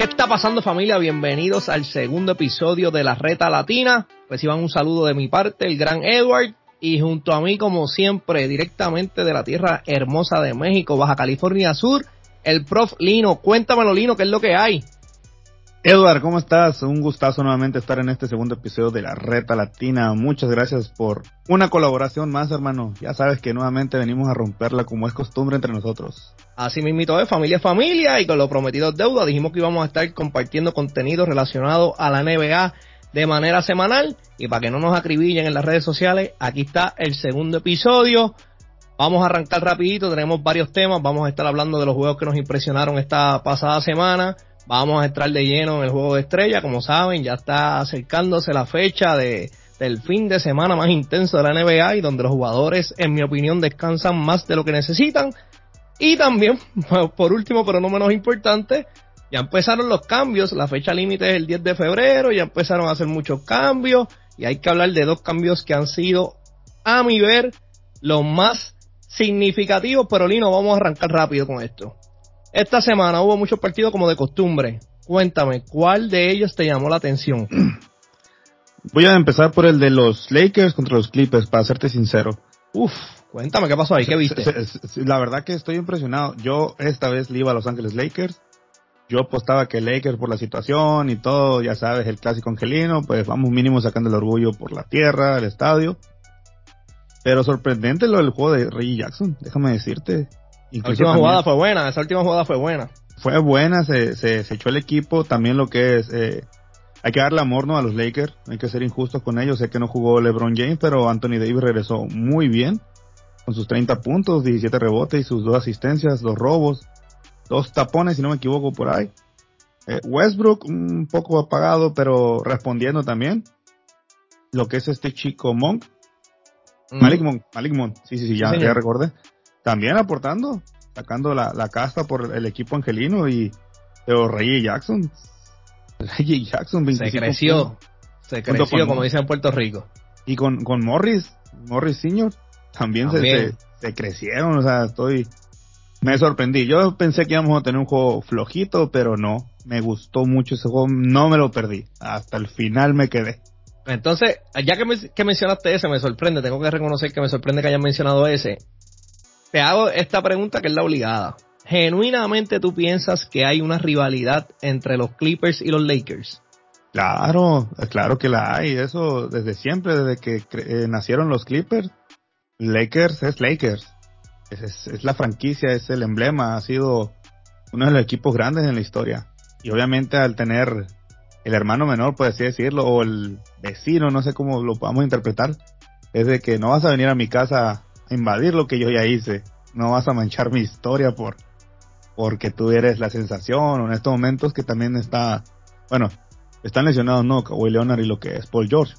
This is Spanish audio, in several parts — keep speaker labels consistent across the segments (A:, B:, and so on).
A: ¿Qué está pasando familia? Bienvenidos al segundo episodio de la Reta Latina. Reciban un saludo de mi parte, el gran Edward. Y junto a mí, como siempre, directamente de la tierra hermosa de México, Baja California Sur, el prof Lino. Cuéntamelo, Lino, ¿qué es lo que hay?
B: Edward, ¿cómo estás? Un gustazo nuevamente estar en este segundo episodio de la Reta Latina. Muchas gracias por una colaboración más, hermano. Ya sabes que nuevamente venimos a romperla como es costumbre entre nosotros.
A: Así mismito es, familia es familia y con lo prometido deuda. Dijimos que íbamos a estar compartiendo contenido relacionado a la NBA de manera semanal y para que no nos acribillen en las redes sociales, aquí está el segundo episodio. Vamos a arrancar rapidito, tenemos varios temas, vamos a estar hablando de los juegos que nos impresionaron esta pasada semana Vamos a entrar de lleno en el juego de estrella. Como saben, ya está acercándose la fecha de, del fin de semana más intenso de la NBA y donde los jugadores, en mi opinión, descansan más de lo que necesitan. Y también, por último, pero no menos importante, ya empezaron los cambios. La fecha límite es el 10 de febrero. Ya empezaron a hacer muchos cambios. Y hay que hablar de dos cambios que han sido, a mi ver, los más significativos. Pero Lino, vamos a arrancar rápido con esto. Esta semana hubo muchos partidos como de costumbre. Cuéntame, ¿cuál de ellos te llamó la atención?
B: Voy a empezar por el de los Lakers contra los Clippers, para serte sincero.
A: Uf, cuéntame qué pasó ahí, qué viste.
B: La verdad que estoy impresionado. Yo esta vez le iba a Los Ángeles Lakers. Yo apostaba que Lakers por la situación y todo, ya sabes, el clásico angelino, pues vamos mínimo sacando el orgullo por la tierra, el estadio. Pero sorprendente lo del juego de Reggie Jackson, déjame decirte.
A: La última jugada fue buena, esa última jugada fue buena.
B: Fue buena, se, se, echó el equipo, también lo que es, eh, hay que darle amor ¿no? a los Lakers, hay que ser injustos con ellos, sé que no jugó LeBron James, pero Anthony Davis regresó muy bien, con sus 30 puntos, 17 rebotes y sus dos asistencias, dos robos, dos tapones, si no me equivoco, por ahí. Eh, Westbrook un poco apagado, pero respondiendo también. Lo que es este chico Monk. Malik Monk, Malik Monk, sí, sí, sí, ya, ya recordé también aportando, sacando la, la casta por el equipo angelino y pero Reggie Jackson,
A: Reggie Jackson se creció, se creció como dicen en Puerto Rico.
B: Y con, con Morris, Morris Senior, también, Se, se, crecieron, o sea, estoy, me sorprendí. Yo pensé que íbamos a tener un juego flojito, pero no, me gustó mucho ese juego, no me lo perdí, hasta el final me quedé.
A: Entonces, ya que, que mencionaste ese, me sorprende, tengo que reconocer que me sorprende que hayan mencionado ese te hago esta pregunta que es la obligada. ¿Genuinamente tú piensas que hay una rivalidad entre los Clippers y los Lakers?
B: Claro, claro que la hay. Eso desde siempre, desde que eh, nacieron los Clippers, Lakers es Lakers. Es, la franquicia, es el emblema, ha sido uno de los equipos grandes en la historia. Y obviamente al tener el hermano menor, por así decirlo, o el vecino, no sé cómo lo podamos interpretar, es de que no vas a venir a mi casa invadir lo que yo ya hice. No vas a manchar mi historia por porque tú eres la sensación o en estos momentos que también está, bueno, están lesionados no, Kawhi Leonard y lo que es Paul George.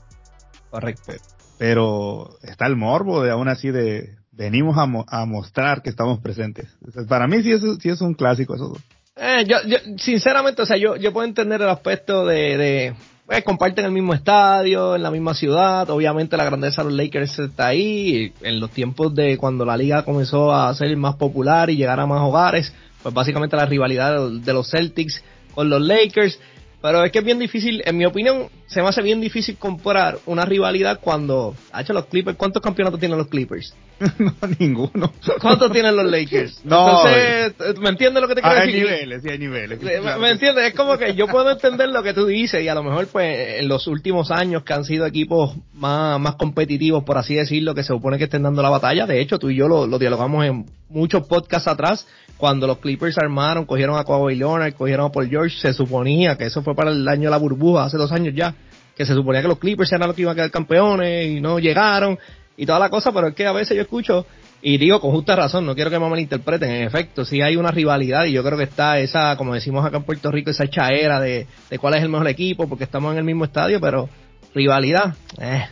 A: Correcto.
B: Pero está el morbo de aún así de venimos a, a mostrar que estamos presentes. Para mí sí es, sí es un clásico eso.
A: Eh, yo, yo, sinceramente, o sea, yo, yo puedo entender el aspecto de pues, comparten el mismo estadio, en la misma ciudad. Obviamente la grandeza de los Lakers está ahí. En los tiempos de cuando la liga comenzó a ser más popular y llegar a más hogares, pues básicamente la rivalidad de los Celtics con los Lakers. Pero es que es bien difícil, en mi opinión, se me hace bien difícil comprar una rivalidad cuando ha hecho los Clippers. ¿Cuántos campeonatos tienen los Clippers?
B: no, ninguno.
A: ¿Cuántos tienen los Lakers?
B: No.
A: Entonces, ¿me entiendes lo que te quiero decir?
B: Hay niveles, sí, hay niveles.
A: ¿Me, entiendes? Es como que yo puedo entender lo que tú dices y a lo mejor, pues, en los últimos años que han sido equipos más, más competitivos, por así decirlo, que se supone que estén dando la batalla. De hecho, tú y yo lo, lo dialogamos en muchos podcasts atrás cuando los Clippers armaron, cogieron a Kawhi Leonard, cogieron a Paul George, se suponía que eso fue para el año de la burbuja, hace dos años ya, que se suponía que los Clippers eran los que iban a quedar campeones y no llegaron y toda la cosa, pero es que a veces yo escucho y digo con justa razón, no quiero que me malinterpreten, en efecto, sí hay una rivalidad y yo creo que está esa, como decimos acá en Puerto Rico, esa chaera de, cuál es el mejor equipo porque estamos en el mismo estadio, pero rivalidad, eh,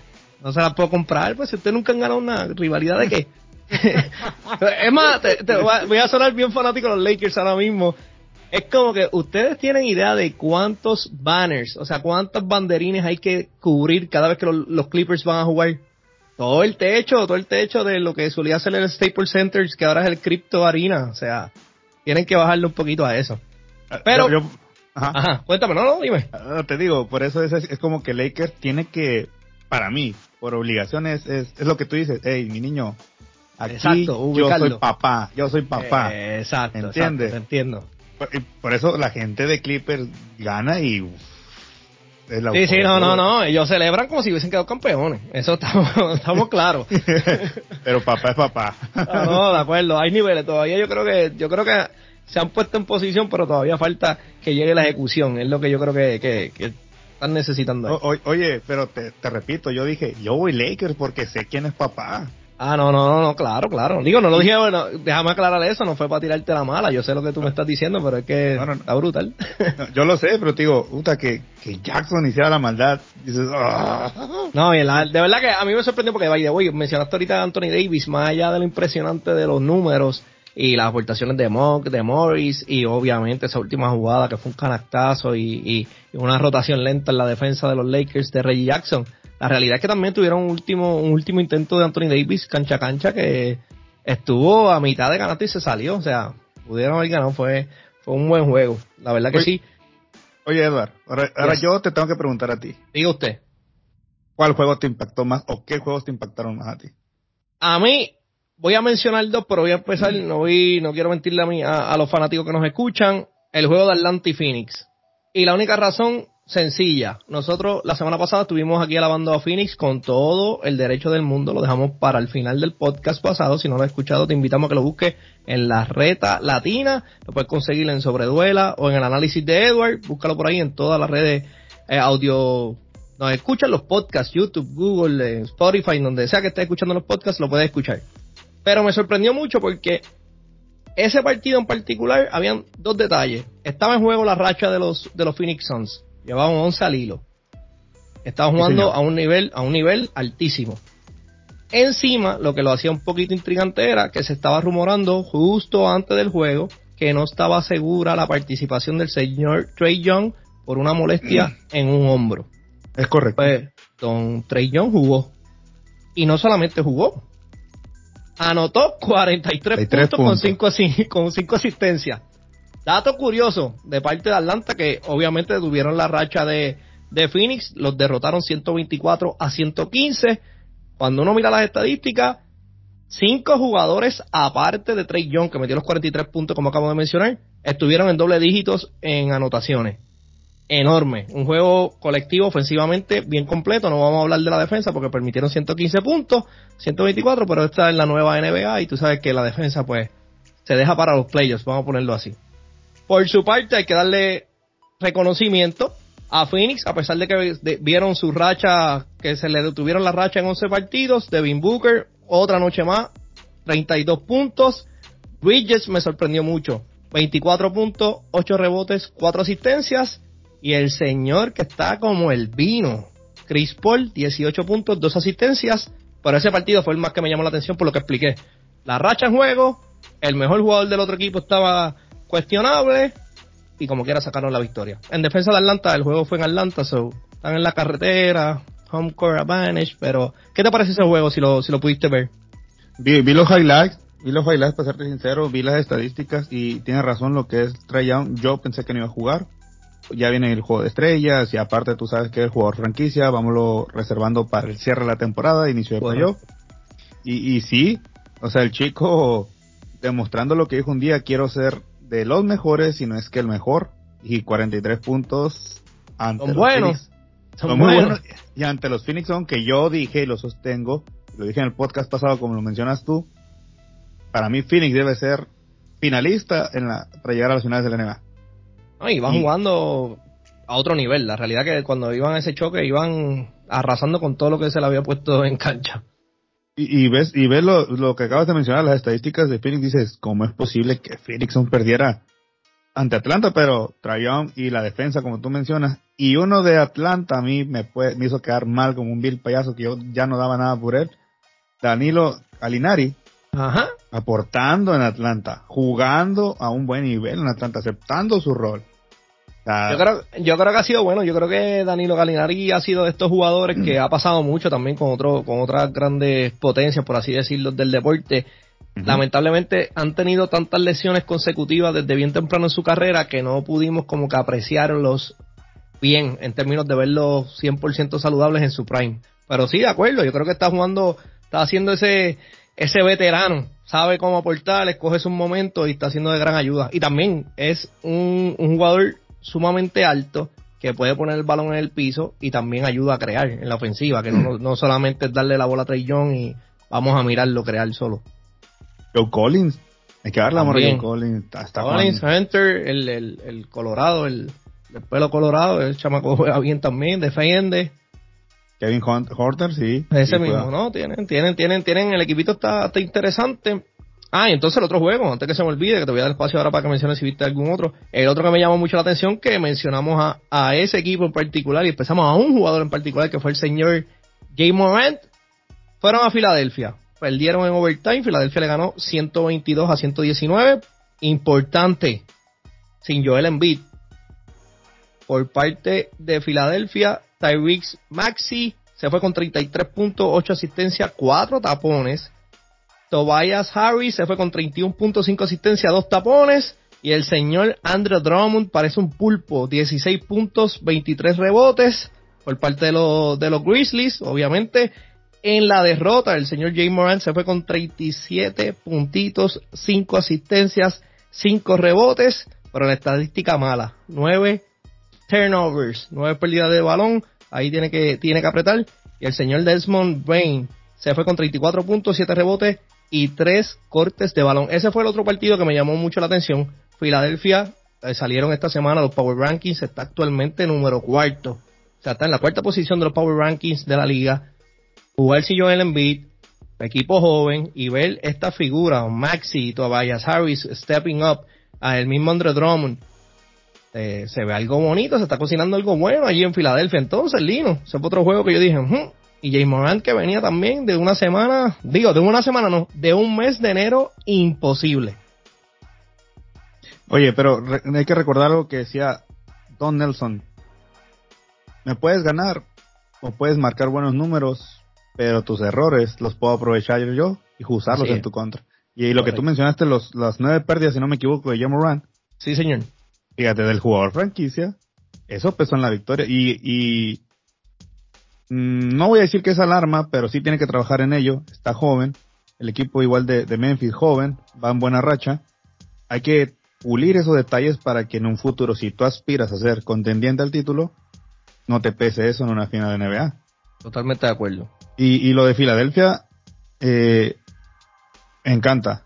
A: no se la puedo comprar, pues si ustedes nunca han ganado una rivalidad de qué. es más, te, voy a sonar bien fanático de los Lakers ahora mismo. Es como que ustedes tienen idea de cuántos banners, o sea, cuántas banderines hay que cubrir cada vez que los, Clippers van a jugar. Todo el techo, todo el techo de lo que solía ser el Staples Center, que ahora es el Crypto Arena. O sea, tienen que bajarle un poquito a eso.
B: Pero,
A: Ajá. cuéntame, no, no, dime.
B: Ah, te digo, por eso es, es, como que Lakers tiene que, para mí, por obligación es, es, lo que tú dices, hey, mi niño, aquí yo soy papá, yo soy papá.
A: exacto, ¿entiendes? entiendo.
B: Por, eso la gente de Clippers gana y
A: sí, sí, no, no, no. Ellos celebran como si hubiesen quedado campeones. Eso estamos, estamos claros.
B: Pero papá es papá.
A: no, no, de acuerdo. Hay niveles. Todavía yo creo que, yo creo que se han puesto en posición, pero todavía falta que llegue la ejecución. Es lo que yo creo que, que, están necesitando.
B: oye, pero te, te repito, yo dije, yo voy Lakers porque sé quién es papá.
A: Ah, no, no, no, no, claro, claro. Digo, no lo dije, bueno, déjame aclarar eso, no fue para tirarte la mala, yo sé lo que tú me estás diciendo, pero es que está brutal.
B: yo lo sé, pero te digo, puta, que, que Jackson hiciera la maldad, dices, ah".
A: No, y de verdad que a mí me sorprendió porque, vaya, oye, mencionaste ahorita a Anthony Davis, más allá de lo impresionante de los números y las aportaciones de Mock, de Morris, y obviamente esa última jugada que fue un canactazo y, y una rotación lenta en la defensa de los Lakers de Reggie Jackson la realidad es que también tuvieron un último, un último intento de Anthony Davis cancha a cancha que estuvo a mitad de ganarte y se salió. O sea, pudieron haber ganado. Fue, fue un buen juego. La verdad que sí.
B: Oye, Edward, ahora, yo te tengo que preguntar a ti.
A: Diga usted.
B: ¿Cuál juego te impactó más o qué juegos te impactaron más a ti?
A: A mí, voy a mencionar dos, pero voy a empezar, no voy, no quiero mentirle a, mí, a, a los fanáticos que nos escuchan, el juego de Atlanta y Phoenix. Y la única razón sencilla. Nosotros la semana pasada estuvimos aquí alabando a Phoenix con todo el derecho del mundo. Lo dejamos para el final del podcast pasado. Si no lo has escuchado, te invitamos a que lo busques en la reta latina. Lo puedes conseguir en Sobreduela o en el análisis de Edward. Búscalo por ahí en todas las redes eh, audio. Nos escuchan los podcasts, YouTube, Google, eh, Spotify, donde sea que estés escuchando los podcasts, lo puedes escuchar. Pero me sorprendió mucho porque ese partido en particular habían dos detalles. Estaba en juego la racha de los, de los Phoenix Suns Llevaban 11 al hilo. Estaba jugando a un nivel, a un nivel altísimo. Encima, lo que lo hacía un poquito intrigante era que se estaba rumorando justo antes del juego que no estaba segura la participación del señor Trey Young por una molestia en un hombro.
B: Es correcto.
A: Pues, don Trey Young jugó. Y no solamente jugó. Anotó 43 puntos, puntos, con 5 asistencias. Dato curioso de parte de Atlanta que obviamente tuvieron la racha de, Phoenix, los derrotaron 124 a 115. Cuando uno mira las estadísticas, cinco jugadores aparte de Trey Young, que metió los 43 puntos como acabo de mencionar, estuvieron en doble dígitos en anotaciones. Enorme. Un juego colectivo ofensivamente bien completo. No vamos a hablar de la defensa porque permitieron 115 puntos, 124, pero esta es la nueva NBA y tú sabes que la defensa pues se deja para los players, vamos a ponerlo así. Por su parte, hay que darle reconocimiento a Phoenix, a pesar de que vieron su racha, que se le detuvieron la racha en 11 partidos. Devin Booker, otra noche más, 32 puntos. Bridges me sorprendió mucho, 24 puntos, 8 rebotes, 4 asistencias. Y el señor que está como el vino, Chris Paul, 18 puntos, 2 asistencias. Pero ese partido fue el más que me llamó la atención por lo que expliqué. La racha en juego, el mejor jugador del otro equipo estaba cuestionable y como quiera sacaron la victoria. En defensa de Atlanta, el juego fue en Atlanta, so, están en la carretera, home court advantage, pero ¿qué te parece ese juego si lo, si lo pudiste ver?
B: Vi, vi los highlights, vi los highlights para serte sincero, vi las estadísticas y tiene razón lo que es Trae Young, yo pensé que no iba a jugar, ya viene el juego de estrellas y aparte tú sabes que es el jugador franquicia, vámonos reservando para el cierre de la temporada, inicio de playoff. Y, y sí, o sea, el chico demostrando lo que dijo un día, quiero ser de los mejores, si no es que el mejor, y 43 puntos ante
A: los buenos.
B: Son, muy buenos. Y ante los Phoenix Son, que yo dije y lo sostengo, lo dije en el podcast pasado como lo mencionas tú, para mí Phoenix debe ser finalista en la, para llegar a las finales de la NBA.
A: No, y van jugando a otro nivel. La realidad que cuando iban a ese choque iban arrasando con todo lo que se le había puesto en cancha.
B: Y, ves, y ves lo, que acabas de mencionar, las estadísticas de Phoenix, dices, ¿cómo es posible que Phoenix perdiera ante Atlanta? Pero Trayon y la defensa, como tú mencionas, y uno de Atlanta a mí me, me hizo quedar mal como un vil payaso que yo ya no daba nada por él. Danilo Alinari,
A: Ajá.
B: aportando en Atlanta, jugando a un buen nivel en Atlanta, aceptando su rol.
A: Yo creo, yo creo que ha sido bueno. Yo creo que Danilo Galinari ha sido de estos jugadores que ha pasado mucho también con otro, con otras grandes potencias, por así decirlo, del deporte. Lamentablemente han tenido tantas lesiones consecutivas desde bien temprano en su carrera que no pudimos como que apreciarlos bien en términos de verlos 100% saludables en su prime. Pero sí, de acuerdo, yo creo que está jugando, está haciendo ese, ese veterano, sabe cómo aportar, escoge sus momentos y está haciendo de gran ayuda. Y también es un, un jugador sumamente alto que puede poner el balón en el piso y también ayuda a crear en la ofensiva, que no, no solamente es darle la bola a Trey Young y vamos a mirarlo crear solo.
B: Joe Collins, hay que darle amor a Collins.
A: Hasta Collins, Hunter, el, el, el Colorado, el, el, pelo colorado, el chamaco juega bien también, defiende.
B: Kevin Horter, sí.
A: Ese mismo, ¿no? Tienen, tienen, tienen, tienen, el equipito está, está interesante. Ah, y entonces el otro juego, antes que se me olvide, que te voy a dar espacio ahora para que menciones si viste algún otro. El otro que me llamó mucho la atención, que mencionamos a, a ese equipo en particular y empezamos a un jugador en particular, que fue el señor Jay Morant, fueron a Filadelfia. Perdieron en overtime, Filadelfia le ganó 122 a 119. Importante, sin Joel Embiid. Por parte de Filadelfia, Tyrix Maxi se fue con 33 puntos, 8 asistencias, 4 tapones Tobias Harris se fue con 31.5 asistencia, 2 tapones. Y el señor Andrew Drummond parece un pulpo, 16 puntos, 23 rebotes por parte de, de los Grizzlies, obviamente. En la derrota, el señor Jay Moran se fue con 37 puntitos, 5 asistencias, 5 rebotes, pero la estadística mala, 9 turnovers, 9 pérdidas de balón, ahí tiene que, tiene que apretar. Y el señor Desmond Bain se fue con 34 puntos, 7 rebotes y tres cortes de balón. Ese fue el otro partido que me llamó mucho la atención. Filadelfia eh, salieron esta semana los Power Rankings, está actualmente número cuarto. O sea, está en la cuarta posición de los Power Rankings de la liga. Jugar si Joel Embiid, equipo joven, y ver esta figura, Maxi, Tobias Harris, stepping up, a el mismo Andre Drummond. Eh, se ve algo bonito, se está cocinando algo bueno allí en Filadelfia. Entonces, Lino, ese fue otro juego que yo dije, hmm, y James Morant que venía también de una semana, digo, de una semana no, de un mes de enero imposible.
B: Oye, pero hay que recordar lo que decía Don Nelson. Me puedes ganar o puedes marcar buenos números, pero tus errores los puedo aprovechar yo y usarlos en tu contra. Y lo que tú mencionaste, los, las nueve pérdidas, si no me equivoco, de James Morant.
A: Sí, señor.
B: Fíjate, del jugador franquicia, eso pesó en la victoria. Y, y no voy a decir que es alarma, pero sí tiene que trabajar en ello. Está joven. El equipo igual de, Memphis, joven, va en buena racha. Hay que pulir esos detalles para que en un futuro, si tú aspiras a ser contendiente al título, no te pese eso en una final de NBA.
A: Totalmente de acuerdo.
B: Y, lo de Filadelfia, eh, encanta.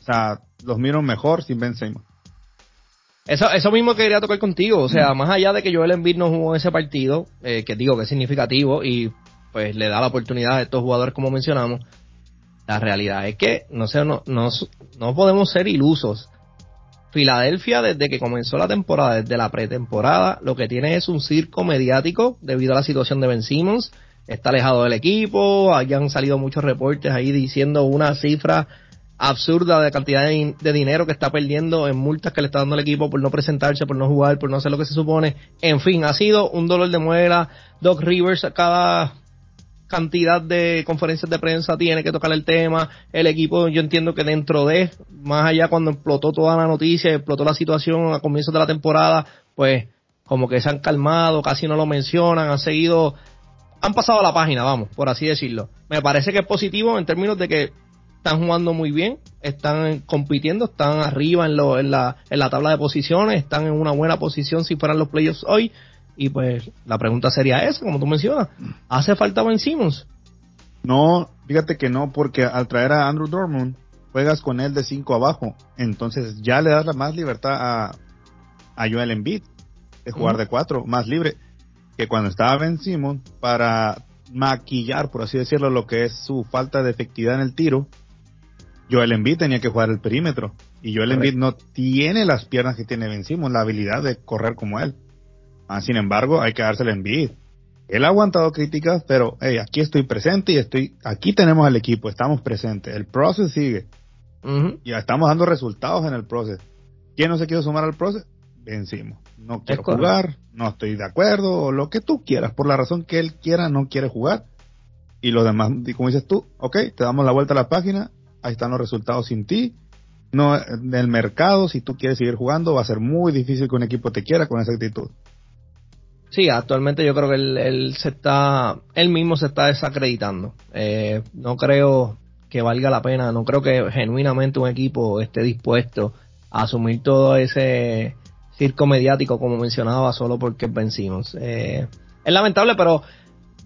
B: O sea, los miro mejor sin Ben Simmons.
A: Eso, eso mismo quería tocar contigo, o sea, mm. más allá de que Joel Embiid no jugó ese partido, eh, que digo que es significativo y pues le da la oportunidad a estos jugadores como mencionamos, la realidad es que no sé, no, no, no podemos ser ilusos. Filadelfia desde que comenzó la temporada, desde la pretemporada, lo que tiene es un circo mediático debido a la situación de Ben Simmons, está alejado del equipo, hayan salido muchos reportes ahí diciendo una cifra absurda de cantidad de, dinero que está perdiendo en multas que le está dando el equipo por no presentarse, por no jugar, por no hacer lo que se supone. En fin, ha sido un dolor de muela. Doc Rivers a cada cantidad de conferencias de prensa tiene que tocar el tema. El equipo, yo entiendo que dentro de, más allá cuando explotó toda la noticia, explotó la situación a comienzos de la temporada, pues como que se han calmado, casi no lo mencionan, han seguido, han pasado la página, vamos, por así decirlo. Me parece que es positivo en términos de que están jugando muy bien, están compitiendo, están arriba en, lo, en, la, en la tabla de posiciones, están en una buena posición si fueran los playoffs hoy. Y pues la pregunta sería esa, como tú mencionas, ¿hace falta Ben Simmons?
B: No, fíjate que no, porque al traer a Andrew Dortmund, juegas con él de 5 abajo, entonces ya le das la más libertad a, a Joel Embiid de jugar de 4, más libre que cuando estaba Ben Simmons para maquillar, por así decirlo, lo que es su falta de efectividad en el tiro Joel Embiid tenía que jugar el perímetro. Y Joel Embiid no tiene las piernas que tiene Ben Simmons, la habilidad de correr como él. Ah, sin embargo, hay que dárselo a Embiid. Él ha aguantado críticas, pero hey, aquí estoy presente y estoy, aquí tenemos al equipo, estamos presentes. El proceso sigue. Y Ya estamos dando resultados en el proceso. ¿Quién no se quiere sumar al proceso? Vencimos. No quiero jugar, no estoy de acuerdo, o lo que tú quieras, por la razón que él quiera, no quiere jugar. Y los demás, como dices tú, ok, te damos la vuelta a la página, ahí están los resultados sin ti. No, en el mercado, si tú quieres seguir jugando, va a ser muy difícil que un equipo te quiera con esa actitud.
A: Sí, actualmente yo creo que él, se está, él mismo se está desacreditando. Eh, no creo que valga la pena, no creo que genuinamente un equipo esté dispuesto a asumir todo ese circo mediático como mencionaba solo porque vencimos. Eh, es lamentable, pero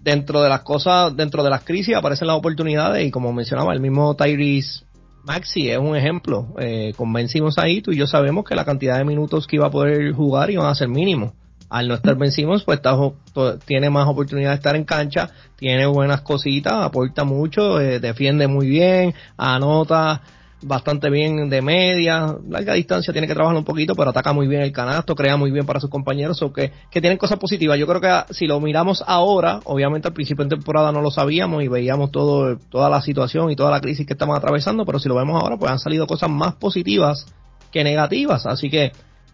A: dentro de las cosas, dentro de las crisis aparecen las oportunidades y como mencionaba el mismo Tyrese Maxi es un ejemplo. Eh, convencimos ahí, tú y yo sabemos que la cantidad de minutos que iba a poder jugar iban a ser mínimos. Al no estar vencimos, pues tiene más oportunidad de estar en cancha, tiene buenas cositas, aporta mucho, eh, defiende muy bien, anota, bastante bien de media, larga distancia tiene que trabajar un poquito, pero ataca muy bien el canasto, crea muy bien para sus compañeros, o que, que tienen cosas positivas. Yo creo que si lo miramos ahora, obviamente al principio de temporada no lo sabíamos y veíamos todo, toda la situación y toda la crisis que estamos atravesando, pero si lo vemos ahora, pues han salido cosas más positivas que negativas. Así que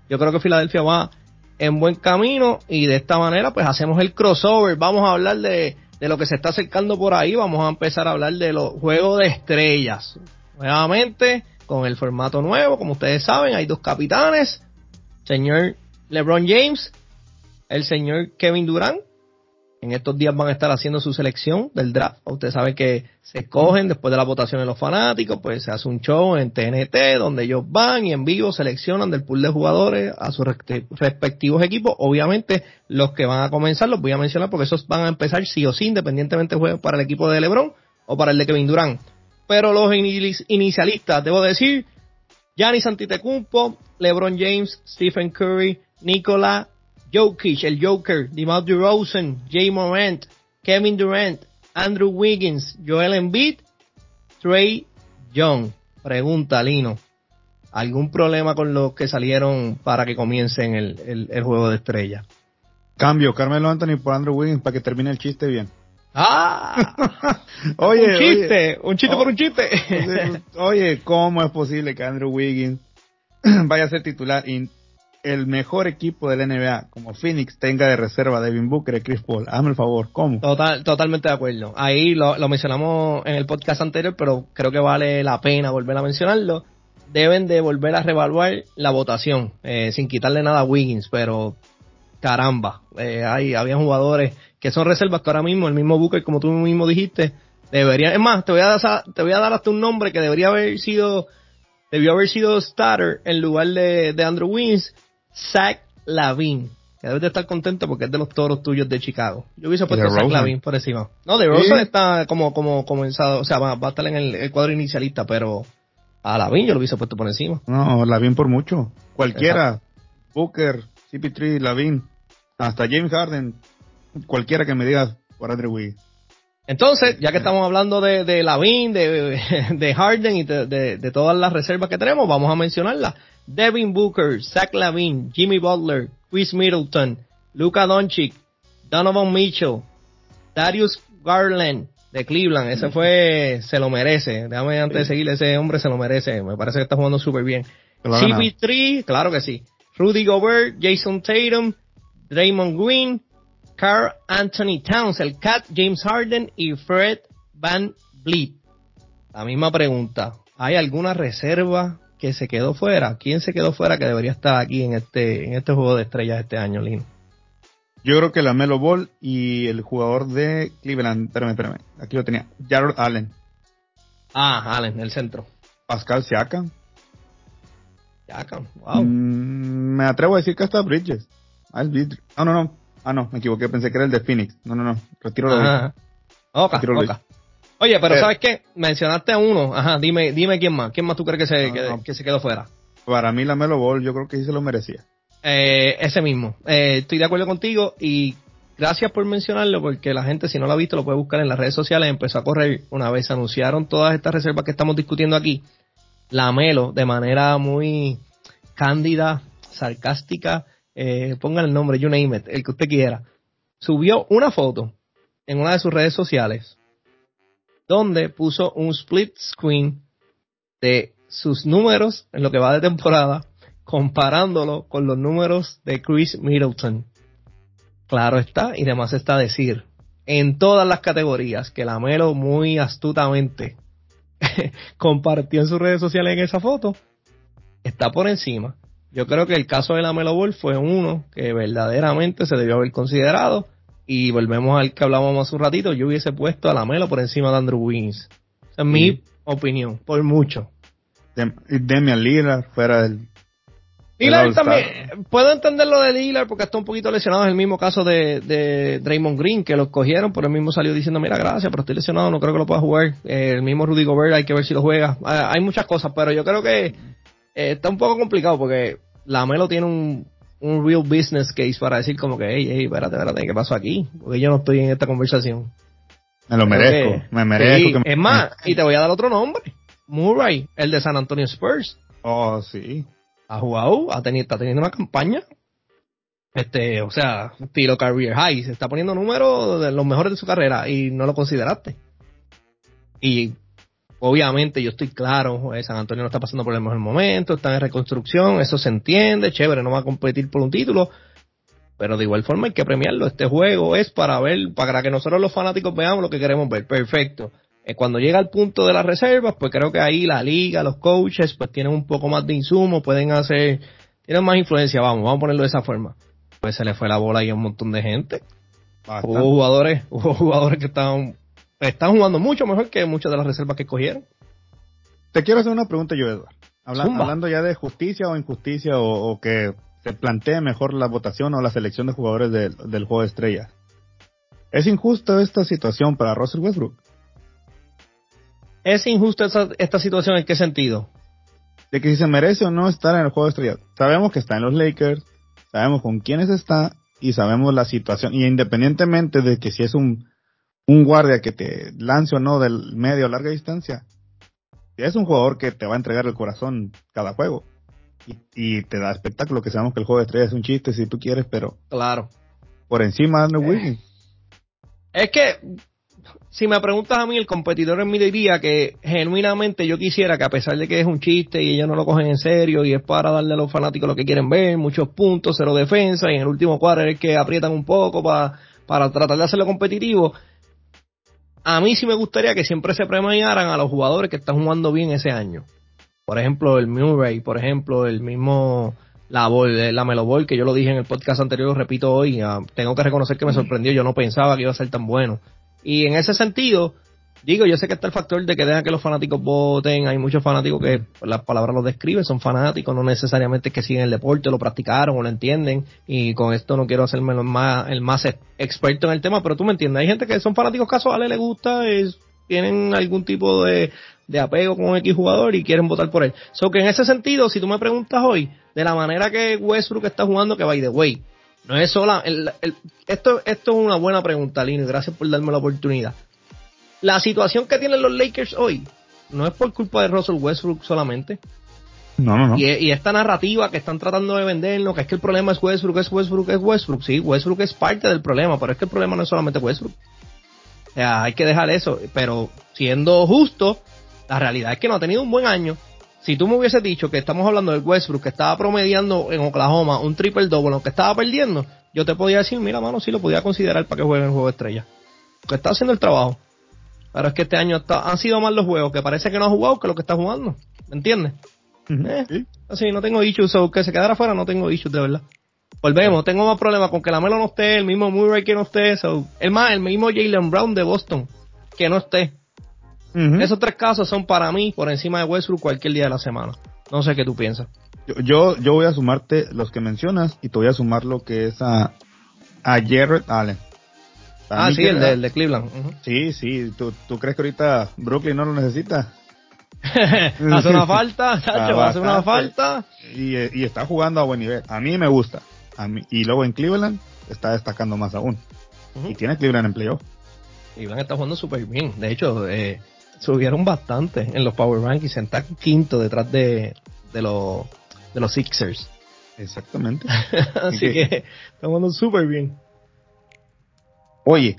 A: yo creo que Filadelfia va en buen camino y de esta manera pues hacemos el crossover. Vamos a hablar de, de lo que se está acercando por ahí, vamos a empezar a hablar de los juegos de estrellas. Nuevamente, con el formato nuevo, como ustedes saben, hay dos capitanes, señor LeBron James, el señor Kevin Durant. En estos días van a estar haciendo su selección del draft. Ustedes saben que se cogen después de la votación de los fanáticos, pues se hace un show en TNT donde ellos van y en vivo seleccionan del pool de jugadores a sus respectivos equipos. Obviamente los que van a comenzar los voy a mencionar porque esos van a empezar sí o sí, independientemente jueguen para el equipo de LeBron o para el de Kevin Durant pero los inicialistas, debo decir, Giannis Antetokounmpo, LeBron James, Stephen Curry, Nikola Jokic, el Joker, DeMar DeRozan, Jay Morant, Kevin Durant, Andrew Wiggins, Joel Embiid, Trey Young. Pregunta, Lino. ¿Algún problema con los que salieron para que comiencen el, el juego de estrella?
B: Cambio, Carmelo Anthony por Andrew Wiggins para que termine el chiste bien.
A: ¡Ah! oye, un chiste, un chiste por un chiste.
B: oye, ¿cómo es posible que Andrew Wiggins vaya a ser titular y el mejor equipo del NBA, como Phoenix, tenga de reserva Devin Booker y Chris Paul? Hazme el favor, ¿cómo?
A: Total, totalmente de acuerdo. Ahí lo, mencionamos en el podcast anterior, pero creo que vale la pena volver a mencionarlo. Deben de volver a revaluar la votación, eh, sin quitarle nada a Wiggins, pero caramba, eh, hay, había jugadores que son reservas que ahora mismo, el mismo Booker, como tú mismo dijiste, debería, es más, te voy a dar, te voy a dar hasta un nombre que debería haber sido, debió haber sido starter en lugar de, de Andrew Wins, Zach Lavin. Que debes de estar contento porque es de los toros tuyos de Chicago. Yo hubiese puesto a Zach Lavin por encima. No, de Rosa está como, como comenzado, o sea, va, a estar en el, cuadro inicialista, pero a Lavin yo lo hubiese puesto por encima.
B: No, Lavin por mucho. Cualquiera. Booker, CP3, Lavin, hasta James Harden, cualquiera que me diga por Andrew Wiggins.
A: Entonces, ya que estamos hablando de, de Lavin, de, de Harden y de, todas las reservas que tenemos, vamos a mencionarlas. Devin Booker, Zach Lavin, Jimmy Butler, Chris Middleton, Luka Doncic, Donovan Mitchell, Darius Garland de Cleveland. Ese fue, se lo merece. Déjame antes de seguir, ese hombre se lo merece. Me parece que está jugando súper bien. CP3, claro que sí. Rudy Gobert, Jason Tatum, Draymond Green, Carl Anthony Towns, el Cat, James Harden y Fred Van Vliet. La misma pregunta. ¿Hay alguna reserva que se quedó fuera? ¿Quién se quedó fuera que debería estar aquí en este, en este juego de estrellas este año, Lino?
B: Yo creo que la Melo Ball y el jugador de Cleveland, espérame, espérame, aquí lo tenía, Jared Allen.
A: Ah, Allen, el centro.
B: Pascal Siakam.
A: Siakam, wow. Mm,
B: me atrevo a decir que hasta Bridges. Ah, no, no, no. Ah, no, me equivoqué, pensé que era el de Phoenix. No, no, no, retiro
A: lo Oca, Oye, pero, ¿sabes qué? Mencionaste a uno. Ajá, dime, dime quién más. ¿Quién más tú crees que se, que, se quedó fuera?
B: Para mí la Melo Ball, yo creo que sí se lo merecía.
A: Eh, ese mismo. Eh, estoy de acuerdo contigo y gracias por mencionarlo porque la gente si no lo ha visto lo puede buscar en las redes sociales. Empezó a correr una vez anunciaron todas estas reservas que estamos discutiendo aquí. La Melo de manera muy cándida, sarcástica, eh, pongan el nombre, you name it, el que usted quiera, subió una foto en una de sus redes sociales donde puso un split screen de sus números en lo que va de temporada, comparándolo con los números de Chris Middleton. Claro está, y además está decir, en todas las categorías, que la Melo muy astutamente compartió en sus redes sociales en esa foto, está por encima. Yo creo que el caso de la Melo Ball fue uno que verdaderamente se debió haber considerado. Y volvemos al que hablábamos hace un ratito, yo hubiese puesto a la Melo por encima de Andrew Wiggins. Esa es mi opinión, por mucho.
B: Demian Lillard fuera del
A: Lillard también, puedo entender lo de Lillard porque está un poquito lesionado, es el mismo caso de, de Draymond Green, que lo cogieron, pero el mismo salió diciendo, mira, gracias, pero estoy lesionado, no creo que lo pueda jugar. Eh, el mismo Rudy Gobert, hay que ver si lo juega. Ah, hay muchas cosas, pero yo creo que eh, está un poco complicado porque la Melo tiene un, un real business case para decir como que, hey, hey, espérate, espérate, ¿qué pasó aquí? Porque yo no estoy en esta conversación.
B: Me lo merezco, me merezco.
A: es más, y te voy a dar otro nombre. Murray, el de San Antonio Spurs.
B: Oh, sí
A: ha jugado, ha tenido, está teniendo una campaña, este, o sea, estilo career high, se está poniendo números de los mejores de su carrera y no lo consideraste. Y obviamente yo estoy claro, eh, San Antonio no está pasando por el mejor momento, está en reconstrucción, eso se entiende, chévere, no va a competir por un título, pero de igual forma hay que premiarlo. Este juego es para ver, para que nosotros los fanáticos veamos lo que queremos ver. Perfecto. Eh, cuando llega al punto de las reservas, pues creo que ahí la liga, los coaches, pues tienen un poco más de insumo, pueden hacer, tienen más influencia, vamos, vamos a ponerlo de esa forma. Pues se le fue la bola ahí a un montón de gente. Hubo jugadores, hubo jugadores que estaban, están jugando mucho mejor que muchas de las reservas que cogieron.
B: Te quiero hacer una pregunta yo, Eduardo. Hablando, ya de justicia o injusticia o, que se plantee mejor la votación o la selección de jugadores del juego de estrellas. ¿Es injusta esta situación para Russell Westbrook?
A: ¿Es injusta esta, situación en qué sentido?
B: De que si se merece o no estar en el juego de estrellas. Sabemos que está en los Lakers, sabemos con quiénes está y sabemos la situación. Y independientemente de que si es un, un guardia que te lance o no del medio a larga distancia, es un jugador que te va a entregar el corazón cada juego. Y, te da espectáculo, que sabemos que el juego de estrellas es un chiste si tú quieres, pero...
A: Claro.
B: Por encima de Andrew eh, Wiggins.
A: Es que si me preguntas a mí, el competidor en mí diría que genuinamente yo quisiera que a pesar de que es un chiste y ellos no lo cogen en serio y es para darle a los fanáticos lo que quieren ver, muchos puntos, cero defensa y en el último cuadro es que aprietan un poco para, para tratar de hacerlo competitivo, a mí sí me gustaría que siempre se premiaran a los jugadores que están jugando bien ese año. Por ejemplo, el Murray, por ejemplo, el mismo la, la Melo Ball, que yo lo dije en el podcast anterior, lo repito hoy, ah, tengo que reconocer que me sorprendió, yo no pensaba que iba a ser tan bueno. Y en ese sentido, digo, yo sé que está el factor de que dejan que los fanáticos voten. Hay muchos fanáticos que las palabras lo describen, son fanáticos, no necesariamente que siguen el deporte, lo practicaron o lo entienden. Y con esto no quiero hacerme el más, el más experto en el tema, pero tú me entiendes. Hay gente que son fanáticos casuales, les gusta, tienen algún tipo de, apego con X jugador y quieren votar por él. So que en ese sentido, si tú me preguntas hoy, de la manera que Westbrook está jugando, que by the way, no es sola. El, esto, esto es una buena pregunta, Lino. Gracias por darme la oportunidad. La situación que tienen los Lakers hoy no es por culpa de Russell Westbrook solamente.
B: No, no, no.
A: Y, esta narrativa que están tratando de vendernos, que es que el problema es Westbrook, es Westbrook, es Westbrook. Sí, Westbrook es parte del problema, pero es que el problema no es solamente Westbrook. O sea, hay que dejar eso. Pero siendo justo, la realidad es que no ha tenido un buen año si tú me hubieses dicho que estamos hablando del Westbrook que estaba promediando en Oklahoma un triple double, aunque estaba perdiendo, yo te podía decir, mira, mano, sí lo podía considerar para que juegue en el juego de estrella. Porque está haciendo el trabajo. Pero es que este año han sido más los juegos que parece que no ha jugado que lo que está jugando. ¿Me entiendes? Eh, así, no tengo issues. O que se quedara afuera, no tengo issues, de verdad. Volvemos, tengo más problemas con que la Melo no esté, el mismo Murray que no esté. es más, el mismo Jalen Brown de Boston que no esté. Esos tres casos son para mí por encima de Westbrook cualquier día de la semana. No sé qué tú piensas.
B: Yo, yo, voy a sumarte los que mencionas y te voy a sumar lo que es a, a Jared Allen.
A: ah, sí, el de, Cleveland.
B: Sí, sí. ¿Tú, ¿Tú crees que ahorita Brooklyn no lo necesita?
A: hace una falta, chacho, hace una falta.
B: Y, y, está jugando a buen nivel. A mí me gusta. A mí, y luego en Cleveland está destacando más aún. Y tiene Cleveland en playoff.
A: Cleveland está jugando súper bien. De hecho, eh, subieron bastante en los Power Rankings, está quinto detrás de, de, los, de los Sixers.
B: Exactamente.
A: Así que, están jugando súper bien.
B: Oye.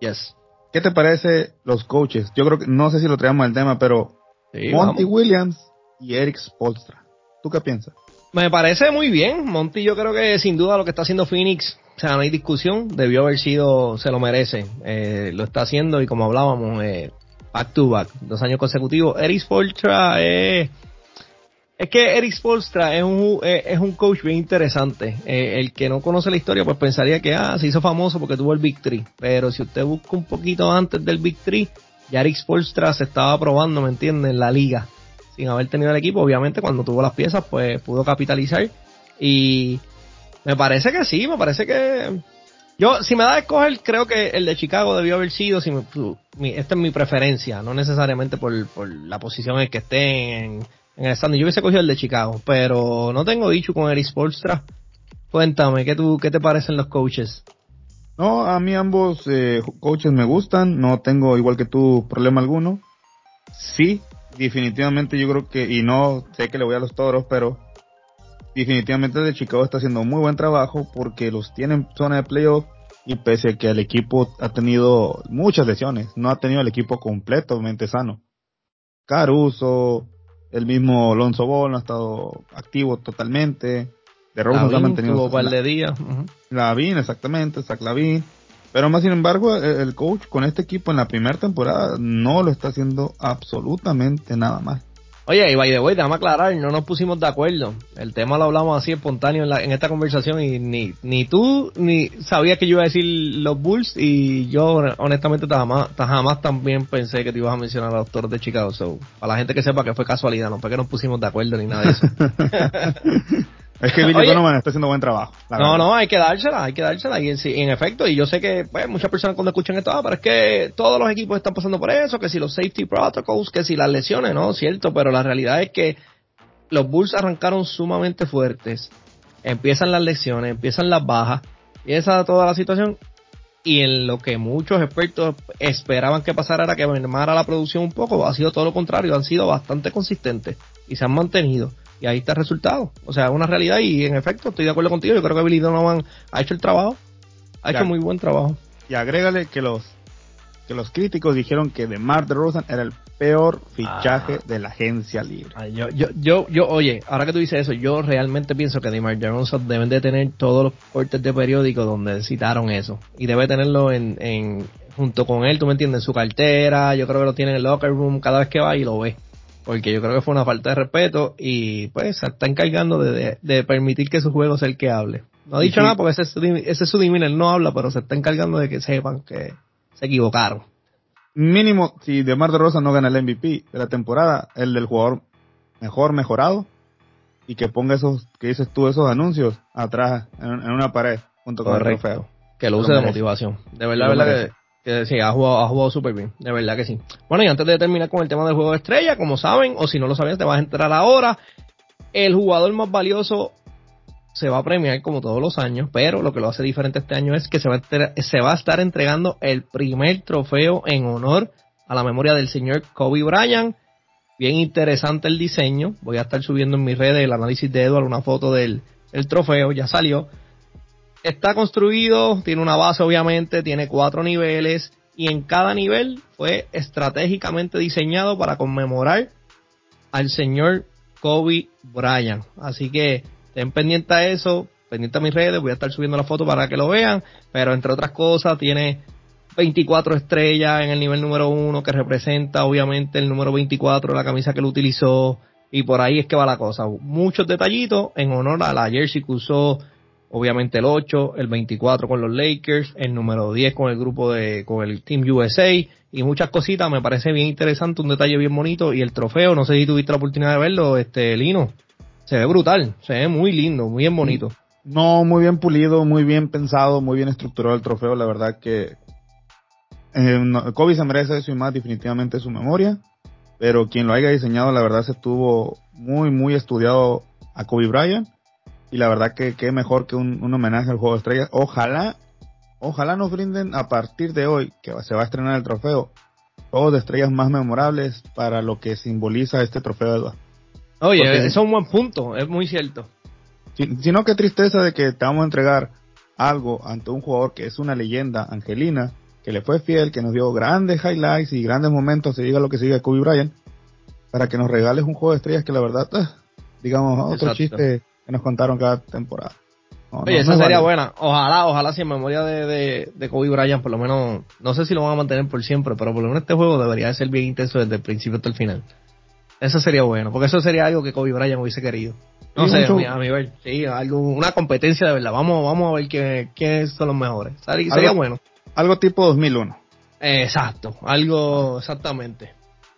A: Yes.
B: ¿Qué te parece los coaches? Yo creo que, no sé si lo traemos al tema, pero Monty Williams y Eric Spolstra. ¿Tú qué piensas?
A: Me parece muy bien. Monty yo creo que sin duda lo que está haciendo Phoenix, o sea, no hay discusión, debió haber sido, se lo merece. Eh, lo está haciendo y como hablábamos, eh, back to back, dos años consecutivos. Eric Spolstra es, es que Eric Spolstra es un, es un coach bien interesante. Eh, el que no conoce la historia pues pensaría que ah, se hizo famoso porque tuvo el Big Three. Pero si usted busca un poquito antes del Big Three, ya Eric Spolstra se estaba probando, ¿me entiende? En la liga. Sin haber tenido el equipo, obviamente cuando tuvo las piezas pues pudo capitalizar. Y me parece que sí, me parece que yo, si me da a escoger, creo que el de Chicago debió haber sido, si esta es mi preferencia, no necesariamente por, la posición en que esté en, el stand. Yo hubiese cogido el de Chicago, pero no tengo dicho con Eric Spolstra. Cuéntame, ¿qué, tú, ¿qué te parecen los coaches?
B: No, a mí ambos eh, coaches me gustan, no tengo igual que tú problema alguno. Sí, definitivamente yo creo que, y no sé que le voy a los toros, pero definitivamente el de Chicago está haciendo muy buen trabajo porque los tienen en zona de playoff y pese a que el equipo ha tenido muchas lesiones, no ha tenido el equipo completamente sano. Caruso, el mismo Alonso Ball no ha estado activo totalmente.
A: De Rose ha mantenido de días.
B: Lavin, exactamente, Zach Lavin. Pero más sin embargo, el coach con este equipo en la primera temporada no lo está haciendo absolutamente nada mal.
A: Oye, y by the way, déjame aclarar, no nos pusimos de acuerdo. El tema lo hablamos así espontáneo en, la, en esta conversación y ni, ni tú ni sabías que yo iba a decir los Bulls y yo honestamente jamás, también pensé que te ibas a mencionar a los Toros de Chicago. So, para la gente que sepa que fue casualidad, no fue que nos pusimos de acuerdo ni nada de eso.
B: Es que Billy Donovan está haciendo buen trabajo.
A: No, no, hay que dársela, hay que dársela. Y en, efecto, y yo sé que pues, muchas personas cuando escuchan esto, ah, pero es que todos los equipos están pasando por eso, que si los safety protocols, que si las lesiones, no, cierto, pero la realidad es que los Bulls arrancaron sumamente fuertes. Empiezan las lesiones, empiezan las bajas, y esa toda la situación. Y en lo que muchos expertos esperaban que pasara era que mermara la producción un poco, ha sido todo lo contrario, han sido bastante consistentes y se han mantenido. Y ahí está el resultado. O sea, una realidad y en efecto estoy de acuerdo contigo. Yo creo que Billy Donovan ha hecho el trabajo. Ha hecho muy buen trabajo.
B: Y agrégale que los que los críticos dijeron que DeMar DeRozan era el peor fichaje ah. de la agencia libre.
A: yo, yo, yo, yo, oye, ahora que tú dices eso, yo realmente pienso que DeMar DeRozan deben de tener todos los cortes de periódico donde citaron eso. Y debe tenerlo en, en, junto con él, tú me entiendes, en su cartera, yo creo que lo tiene en el locker room cada vez que va y lo ve porque yo creo que fue una falta de respeto y pues se está encargando de, de, permitir que su juego sea el que hable. No ha dicho nada porque ese, ese es su él no habla, pero se está encargando de que sepan que se equivocaron.
B: Mínimo, si DeMar de Rosa no gana el MVP de la temporada, el del jugador mejor mejorado y que ponga esos, que dices tú, esos anuncios atrás en, una pared junto con el trofeo.
A: Que lo use de motivación. De verdad, verdad que que sí, ha jugado, ha jugado súper bien, de verdad que sí. Bueno, y antes de terminar con el tema del juego de estrella, como saben, o si no lo sabías, te vas a entrar ahora. El jugador más valioso se va a premiar como todos los años, pero lo que lo hace diferente este año es que se va a, se va a estar entregando el primer trofeo en honor a la memoria del señor Kobe Bryant. Bien interesante el diseño. Voy a estar subiendo en mis redes el análisis de Edward, una foto del el trofeo, ya salió está construido, tiene una base obviamente, tiene cuatro niveles y en cada nivel fue estratégicamente diseñado para conmemorar al señor Kobe Bryant. Así que estén pendientes a eso, pendientes a mis redes, voy a estar subiendo la foto para que lo vean, pero entre otras cosas tiene 24 estrellas en el nivel número 1 que representa obviamente el número 24 de la camisa que él utilizó y por ahí es que va la cosa. Muchos detallitos en honor a la jersey que usó obviamente el 8, el 24 con los Lakers, el número 10 con el grupo de, con el Team USA y muchas cositas, me parece bien interesante, un detalle bien bonito y el trofeo, no sé si tuviste la oportunidad de verlo, este Lino, se ve brutal, se ve muy lindo, muy bien bonito.
B: No, muy bien pulido, muy bien pensado, muy bien estructurado el trofeo, la verdad que eh, Kobe se merece eso y más definitivamente su memoria, pero quien lo haya diseñado la verdad se tuvo muy, muy estudiado a Kobe Bryant y la verdad que qué mejor que un, homenaje al juego de estrellas. Ojalá, ojalá nos brinden a partir de hoy, que se va a estrenar el trofeo, juegos de estrellas más memorables para lo que simboliza este trofeo, Eduardo.
A: Oye, eso es un buen punto, es muy cierto.
B: Si, no, qué tristeza de que te vamos a entregar algo ante un jugador que es una leyenda, Angelina, que le fue fiel, que nos dio grandes highlights y grandes momentos, se diga lo que siga Kobe Bryant, para que nos regales un juego de estrellas que la verdad, ah, digamos, otro chiste que nos contaron cada temporada.
A: Oye, esa sería buena. Ojalá, ojalá si en memoria de, de, de, Kobe Bryant, por lo menos, no sé si lo van a mantener por siempre, pero por lo menos este juego debería de ser bien intenso desde el principio hasta el final. Eso sería bueno, porque eso sería algo que Kobe Bryant hubiese querido. No sé, a mi, ver, sí, algo, una competencia de verdad. Vamos, vamos a ver quién, quiénes son los mejores. Sería, bueno.
B: Algo tipo 2001.
A: exacto, algo exactamente.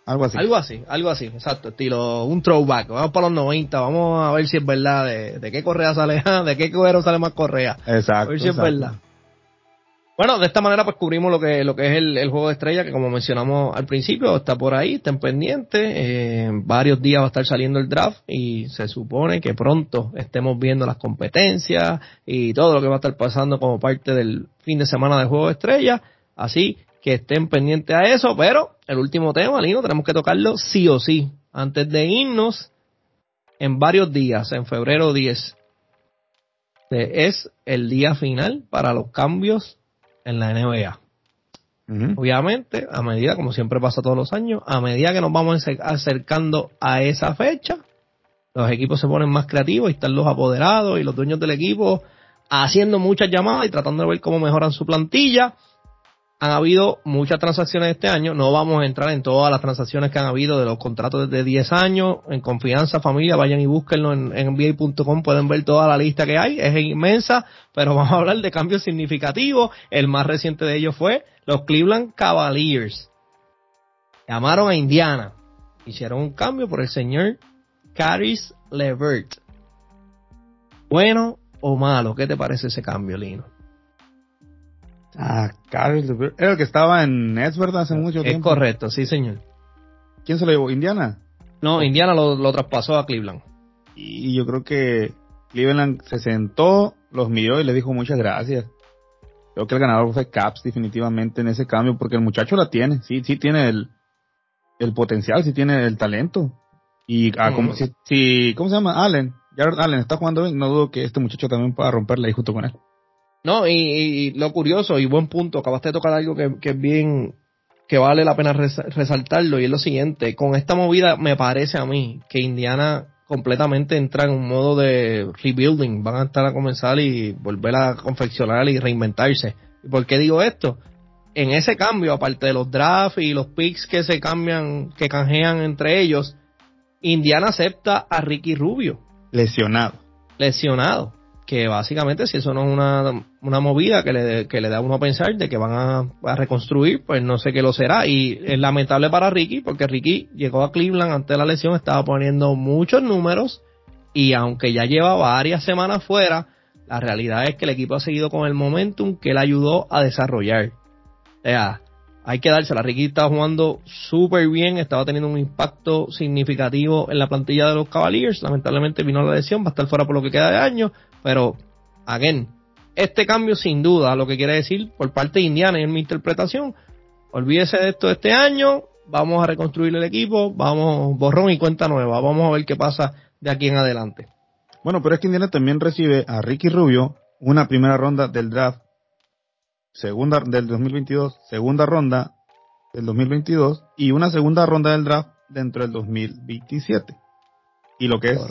B: Algo así.
A: Algo así, algo así, exacto, estilo un throwback. Vamos para los 90, vamos a ver si es verdad de, qué correa sale, de qué cuero sale más correa.
B: Exacto.
A: A ver si es verdad. Bueno, de esta manera pues cubrimos lo que, lo que es el, juego de estrella, que como mencionamos al principio, está por ahí, estén pendientes. Eh, varios días va a estar saliendo el draft y se supone que pronto estemos viendo las competencias y todo lo que va a estar pasando como parte del fin de semana del juego de estrella. Así que estén pendientes a eso, pero el último tema, Lino, tenemos que tocarlo sí o sí. Antes de irnos, en varios días, en febrero 10, es el día final para los cambios en la NBA. Obviamente, a medida, como siempre pasa todos los años, a medida que nos vamos acercando a esa fecha, los equipos se ponen más creativos y están los apoderados y los dueños del equipo haciendo muchas llamadas y tratando de ver cómo mejoran su plantilla han habido muchas transacciones este año. No vamos a entrar en todas las transacciones que han habido de los contratos de 10 años. En confianza, familia, vayan y búsquenlo en, en NBA.com. Pueden ver toda la lista que hay. Es inmensa, pero vamos a hablar de cambios significativos. El más reciente de ellos fue los Cleveland Cavaliers. Llamaron a Indiana. Hicieron un cambio por el señor Caris Levert. Bueno o malo, ¿qué te parece ese cambio, Lino?
B: Ah, Carlos Era el que estaba en Nets, ¿verdad? Hace mucho tiempo.
A: Es correcto, sí, señor.
B: ¿Quién se lo llevó? ¿Indiana?
A: No, Indiana lo, traspasó a Cleveland.
B: Y yo creo que Cleveland se sentó, los miró y le dijo muchas gracias. Creo que el ganador fue Caps definitivamente en ese cambio porque el muchacho la tiene, sí, sí tiene el, el potencial, sí tiene el talento. Y ah, como, si, ¿cómo se llama? Allen. Jared Allen está jugando bien, no dudo que este muchacho también pueda romperla ahí junto con él.
A: No, y, lo curioso y buen punto, acabaste de tocar algo que, es bien, que vale la pena resaltarlo y es lo siguiente, con esta movida me parece a mí que Indiana completamente entra en un modo de rebuilding, van a estar a comenzar y volver a confeccionar y reinventarse. ¿Y por qué digo esto? En ese cambio, aparte de los drafts y los picks que se cambian, que canjean entre ellos, Indiana acepta a Ricky Rubio.
B: Lesionado.
A: Lesionado que básicamente si eso no es una, una movida que le, que le da a uno a pensar de que van a, reconstruir, pues no sé qué lo será. Y es lamentable para Ricky, porque Ricky llegó a Cleveland ante la lesión, estaba poniendo muchos números y aunque ya lleva varias semanas fuera, la realidad es que el equipo ha seguido con el momentum que él ayudó a desarrollar. O sea, hay que dársela. Ricky estaba jugando súper bien, estaba teniendo un impacto significativo en la plantilla de los Cavaliers. Lamentablemente vino la lesión, va a estar fuera por lo que queda de año, pero, again, este cambio sin duda, lo que quiere decir por parte de Indiana y en mi interpretación, olvídese de esto este año, vamos a reconstruir el equipo, vamos borrón y cuenta nueva, vamos a ver qué pasa de aquí en adelante.
B: Bueno, pero es que Indiana también recibe a Ricky Rubio una primera ronda del draft, segunda del 2022, segunda ronda del 2022 y una segunda ronda del draft dentro del 2027. Y lo que es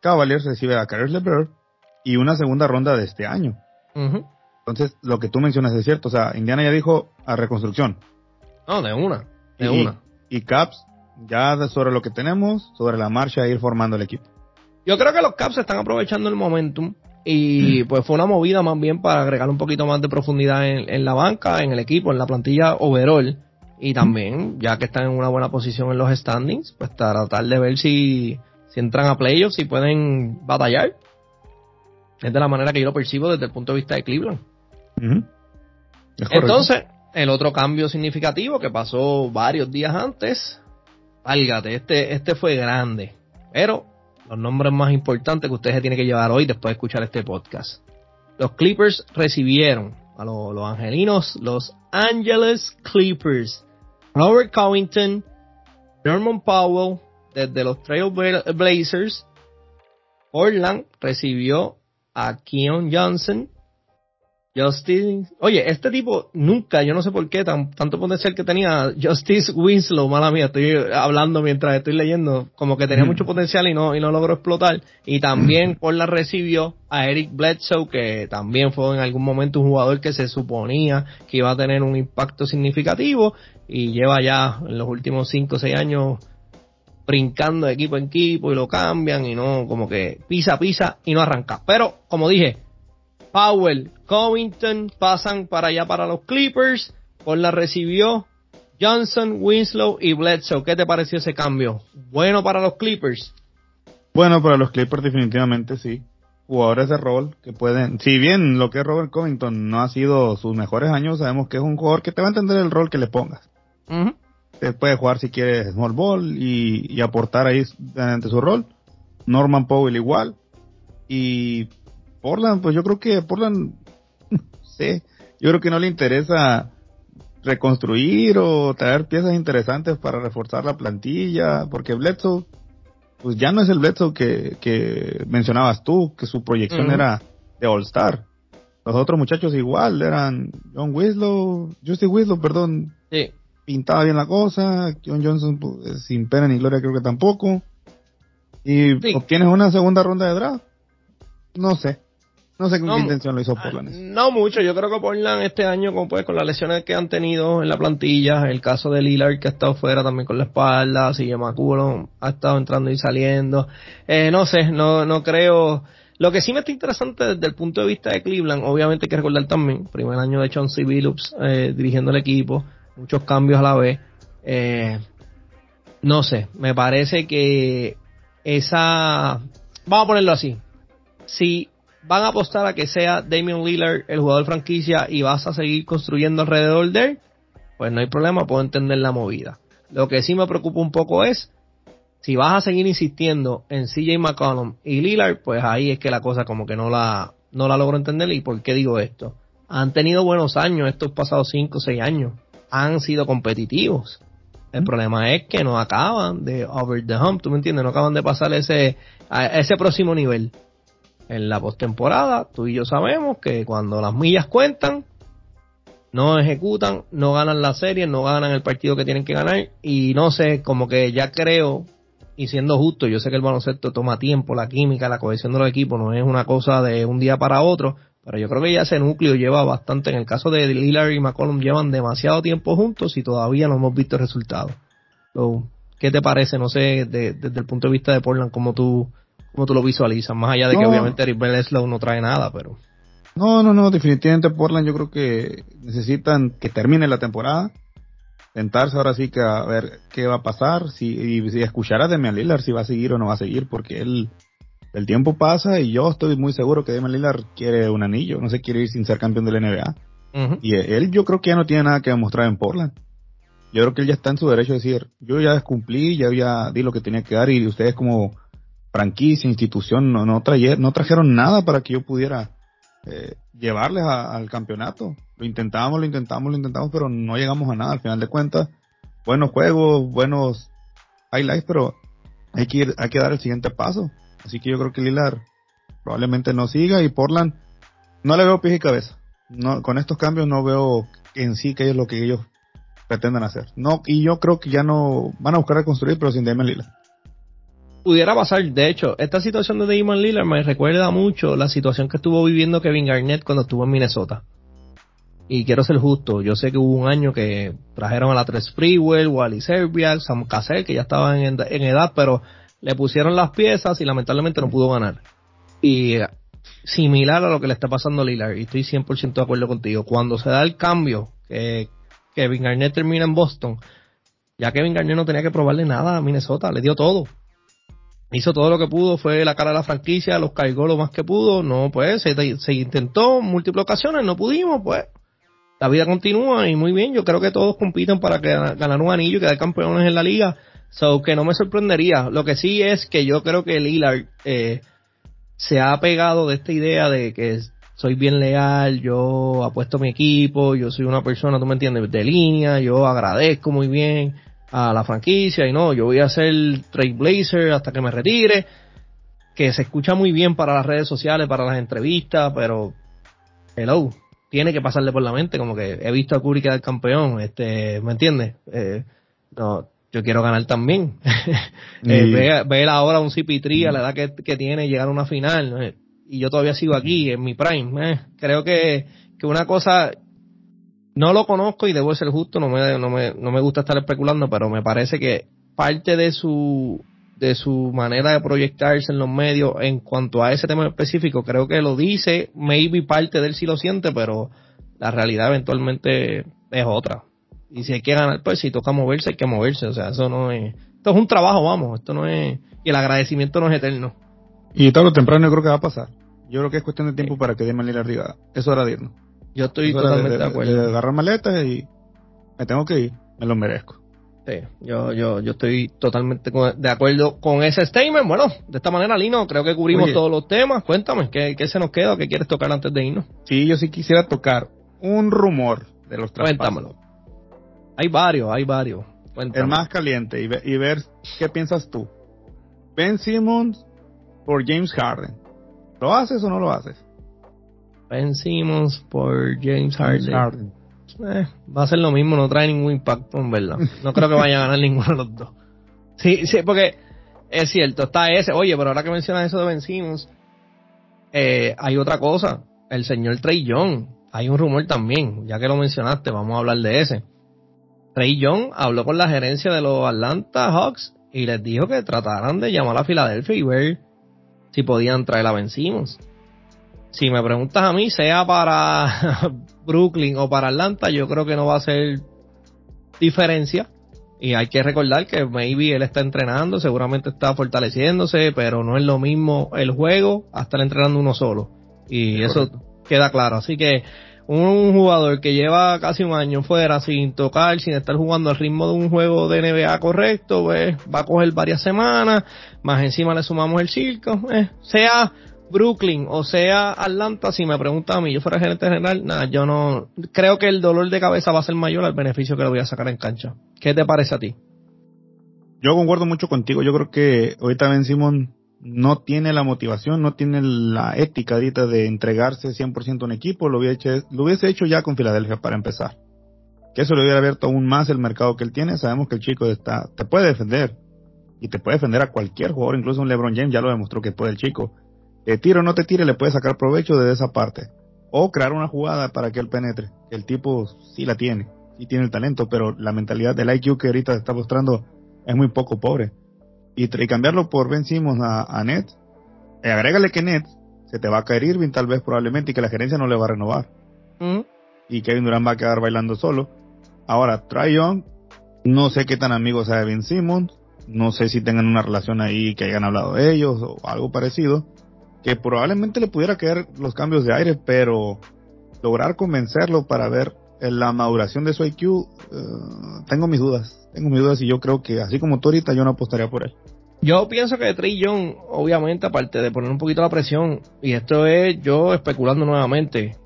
B: Cavaliers recibe a Carlos LeBert y una segunda ronda de este año. Entonces, lo que tú mencionas es cierto. O sea, Indiana ya dijo a reconstrucción.
A: No, de una, de
B: y,
A: una.
B: Y Caps, ya sobre lo que tenemos, sobre la marcha, ir formando el equipo.
A: Yo creo que los Caps están aprovechando el momentum y pues fue una movida más bien para agregar un poquito más de profundidad en, la banca, en el equipo, en la plantilla overall y también, ya que están en una buena posición en los standings, pues tratar de ver si, si entran a playoffs, y pueden batallar es de la manera que yo lo percibo desde el punto de vista de Cleveland. Entonces, el otro cambio significativo que pasó varios días antes, válgate, este, este fue grande. Pero los nombres más importantes que ustedes tienen que llevar hoy después de escuchar este podcast. Los Clippers recibieron a los, los angelinos, los Angeles Clippers, Robert Covington, Norman Powell, desde los Trail Blazers, Portland recibió a Keon Johnson Justin, oye, este tipo nunca, yo no sé por qué, tan, tanto potencial que tenía Justice Winslow, mala mía, estoy hablando mientras estoy leyendo, como que tenía mucho potencial y no, y no logró explotar. Y también por la recibió a Eric Bledsoe, que también fue en algún momento un jugador que se suponía que iba a tener un impacto significativo y lleva ya en los últimos 5 o 6 años brincando de equipo en equipo y lo cambian y no, como que pisa, pisa y no arranca. Pero, como dije, Powell, Covington pasan para allá para los Clippers. Por la recibió Johnson, Winslow y Bledsoe. ¿Qué te pareció ese cambio? ¿Bueno para los Clippers?
B: Bueno, para los Clippers definitivamente sí. Jugadores de rol que pueden, si bien lo que es Robert Covington no ha sido sus mejores años, sabemos que es un jugador que te va a entender el rol que le pongas. Puede jugar si quieres small ball y, y aportar ahí ante su rol. Norman Powell igual. Y Portland, pues yo creo que Portland, sé, yo creo que no le interesa reconstruir o traer piezas interesantes para reforzar la plantilla, porque Bledsoe, pues ya no es el Bledsoe que, que mencionabas tú, que su proyección era de All Star. Los otros muchachos igual, eran John Winslow, Justin Winslow, perdón,
A: sí.
B: Pintaba bien la cosa, John Johnson pues, sin pena ni gloria creo que tampoco. Y obtienes una segunda ronda de draft. No sé. No sé con qué intención lo hizo ah, Portland.
A: No mucho, yo creo que Portland este año con, pues, con las lesiones que han tenido en la plantilla, el caso de Lillard que ha estado fuera también con la espalda, si Maculo ha estado entrando y saliendo, eh, no sé, no, no creo... Lo que sí me está interesante desde el punto de vista de Cleveland, obviamente hay que recordar también, primer año de Chauncey Billups eh, dirigiendo el equipo, muchos cambios a la vez. Eh, no sé, me parece que esa... Vamos a ponerlo así. Si van a apostar a que sea Damian Lillard el jugador franquicia y vas a seguir construyendo alrededor de él, pues no hay problema, puedo entender la movida. Lo que sí me preocupa un poco es si vas a seguir insistiendo en CJ McCollum y Lillard, pues ahí es que la cosa como que no la, no la logro entender. ¿Y por qué digo esto? Han tenido buenos años estos pasados 5 o 6 años. Han sido competitivos. El problema es que no acaban de over the hump, ¿tú me entiendes? No acaban de pasar ese, a ese próximo nivel en la postemporada, tú y yo sabemos que cuando las millas cuentan, no ejecutan, no ganan la serie, no ganan el partido que tienen que ganar y no sé, como que ya creo, y siendo justo, yo sé que el baloncesto toma tiempo, la química, la cohesión de los equipos no es una cosa de un día para otro, pero yo creo que ya ese núcleo lleva bastante, en el caso de Lillard y McCollum llevan demasiado tiempo juntos y todavía no hemos visto resultados. ¿Qué te parece? No sé, desde el punto de vista de Portland, como tú ¿Cómo tú lo visualizas? Más allá de que obviamente Eric Bledsoe no trae nada, pero...
B: No, no, no, definitivamente Portland yo creo que necesitan que termine la temporada, sentarse ahora sí que a ver qué va a pasar, si, y, si escuchar a Demian Lillard si va a seguir o no va a seguir, porque él, el tiempo pasa y yo estoy muy seguro que Demian Lillard quiere un anillo, no se quiere ir sin ser campeón de la NBA. Y él yo creo que ya no tiene nada que demostrar en Portland. Yo creo que él ya está en su derecho de decir, yo ya cumplí, ya, ya di lo que tenía que dar y ustedes como franquicia, institución, no, no, no trajeron nada para que yo pudiera eh, llevarles al campeonato. Lo intentamos, lo intentamos, lo intentamos, pero no llegamos a nada. Al final de cuentas, buenos juegos, buenos highlights, pero hay que ir, hay que dar el siguiente paso. Así que yo creo que Lilar probablemente no siga y Portland no le veo pies y cabeza. No, con estos cambios no veo en sí que es lo que ellos pretenden hacer. No, y yo creo que ya no van a buscar reconstruir, pero sin Damian Lillard
A: pudiera pasar. De hecho, esta situación de Damon Lillard me recuerda mucho la situación que estuvo viviendo Kevin Garnett cuando estuvo en Minnesota. Y quiero ser justo, yo sé que hubo un año que trajeron a la Tres Freewell, Wally Serbia, Sam Cassell, que ya estaban en, edad, pero le pusieron las piezas y lamentablemente no pudo ganar. Y similar a lo que le está pasando a Lillard, y estoy 100% de acuerdo contigo, cuando se da el cambio, que Kevin Garnett termina en Boston, ya Kevin Garnett no tenía que probarle nada a Minnesota, le dio todo. Hizo todo lo que pudo, fue la cara de la franquicia, los cargó lo más que pudo, no, pues se, se intentó múltiples ocasiones, no pudimos, pues. La vida continúa y muy bien, yo creo que todos compiten para ganar un anillo y quedar campeones en la liga, so que no me sorprendería, lo que sí es que yo creo que Lillard eh, se ha pegado de esta idea de que soy bien leal, yo apuesto mi equipo, yo soy una persona, tú me entiendes, de línea, yo agradezco muy bien, a la franquicia y no, yo voy a ser Trailblazer hasta que me retire, que se escucha muy bien para las redes sociales, para las entrevistas, pero hello, tiene que pasarle por la mente, como que he visto a Curry quedar campeón, este, ¿me entiendes? Eh, no, yo quiero ganar también. eh, ver, ahora un CP3 a la edad que, que tiene llegar a una final, eh, y yo todavía sigo aquí en mi prime. Eh, creo que, que una cosa, no lo conozco y debo ser justo, no me, no me, no me gusta estar especulando, pero me parece que parte de su de su manera de proyectarse en los medios en cuanto a ese tema específico, creo que lo dice, maybe parte de él sí lo siente, pero la realidad eventualmente es otra. Y si hay que ganar, pues si toca moverse, hay que moverse. O sea, eso no es. Esto es un trabajo, vamos. Esto no es. Y el agradecimiento no es eterno.
B: Y todo lo temprano yo creo que va a pasar. Yo creo que es cuestión de tiempo para que dé manera arriba. Eso era de irnos.
A: Yo estoy totalmente de, acuerdo.
B: De agarrar maletas y me tengo que ir. Me lo merezco.
A: Sí, yo, yo, yo estoy totalmente de acuerdo con ese statement. Bueno, de esta manera, Lino, creo que cubrimos todos los temas. Cuéntame, ¿qué, ¿qué, se nos queda o qué quieres tocar antes de irnos?
B: Sí, yo sí quisiera tocar un rumor de los traspasos. Cuéntamelo.
A: Hay varios, hay varios.
B: El más caliente y, y, ver qué piensas tú. Ben Simmons por James Harden. ¿Lo haces o no lo haces?
A: Ben Simmons por James Harden. Eh, va a ser lo mismo, no trae ningún impacto, en verdad. No creo que vaya a ganar ninguno de los dos. Sí, sí, porque es cierto, está ese. Oye, pero ahora que mencionas eso de Ben Simmons, eh, hay otra cosa. El señor Trey Young. Hay un rumor también, ya que lo mencionaste, vamos a hablar de ese. Trey Young habló con la gerencia de los Atlanta Hawks y les dijo que trataran de llamar a Filadelfia y ver si podían traer a Ben Simmons si me preguntas a mí, sea para Brooklyn o para Atlanta, yo creo que no va a ser diferencia. Y hay que recordar que maybe él está entrenando, seguramente está fortaleciéndose, pero no es lo mismo el juego a estar entrenando uno solo. Y eso queda claro. Así que un jugador que lleva casi un año fuera sin tocar, sin estar jugando al ritmo de un juego de NBA correcto, pues va a coger varias semanas, más encima le sumamos el circo, eh, sea Brooklyn o sea Atlanta, si me pregunta a mí, yo fuera gerente general, nada, yo no, creo que el dolor de cabeza va a ser mayor al beneficio que le voy a sacar en cancha. ¿Qué te parece a ti?
B: Yo concuerdo mucho contigo, yo creo que ahorita Ben Simon no tiene la motivación, no tiene la ética ahorita de entregarse 100% a un equipo, lo hubiese, hecho, lo hubiese hecho ya con Filadelfia para empezar. Que eso le hubiera abierto aún más el mercado que él tiene, sabemos que el chico está, te puede defender, y te puede defender a cualquier jugador, incluso un LeBron James ya lo demostró que puede el chico te tire o no te tire, le puede sacar provecho de esa parte. O crear una jugada para que él penetre. El tipo sí la tiene, sí tiene el talento, pero la mentalidad del IQ que ahorita está mostrando es muy poco pobre. Y, cambiarlo por Ben Simmons a, a Nets, eh, agrégale que Nets se te va a caer Irving tal vez probablemente y que la gerencia no le va a renovar. Mm. Y Kevin Durant va a quedar bailando solo. Ahora, Trae Young, no sé qué tan amigo sea de Ben Simmons, no sé si tengan una relación ahí que hayan hablado de ellos o algo parecido que probablemente le pudiera caer los cambios de aire, pero lograr convencerlo para ver la maduración de su IQ, eh, tengo mis dudas, tengo mis dudas y yo creo que así como tú ahorita yo no apostaría por él.
A: Yo pienso que Trey Young, obviamente, aparte de poner un poquito la presión, y esto es yo especulando nuevamente,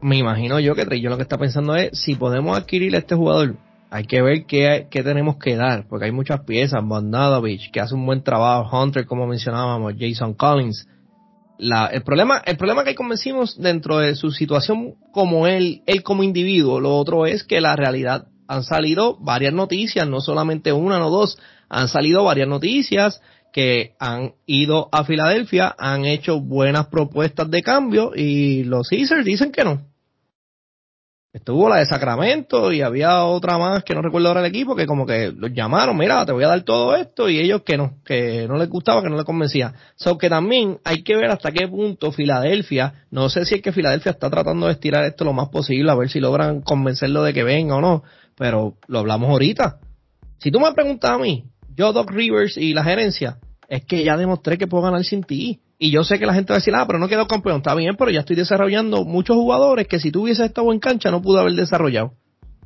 A: me imagino yo que Trey Young lo que está pensando es, si podemos adquirir a este jugador, hay que ver qué, qué tenemos que dar, porque hay muchas piezas, Bondadovich, que hace un buen trabajo, Hunter, como mencionábamos, Jason Collins, la, el problema, el problema que convencimos dentro de su situación como él, él como individuo, lo otro es que la realidad han salido varias noticias, no solamente una, no dos, han salido varias noticias que han ido a Filadelfia, han hecho buenas propuestas de cambio y los Caesars dicen que no. Estuvo la de Sacramento y había otra más que no recuerdo ahora el equipo que como que los llamaron, mira, te voy a dar todo esto y ellos que no, que no les gustaba, que no les convencía. So que también hay que ver hasta qué punto Filadelfia, no sé si es que Filadelfia está tratando de estirar esto lo más posible, a ver si logran convencerlo de que venga o no, pero lo hablamos ahorita. Si tú me preguntas a mí, yo Doc Rivers y la gerencia, es que ya demostré que puedo ganar sin ti. Y yo sé que la gente va a decir, ah, pero no quedó campeón. Está bien, pero ya estoy desarrollando muchos jugadores que si tú hubieses estado en cancha no pude haber desarrollado.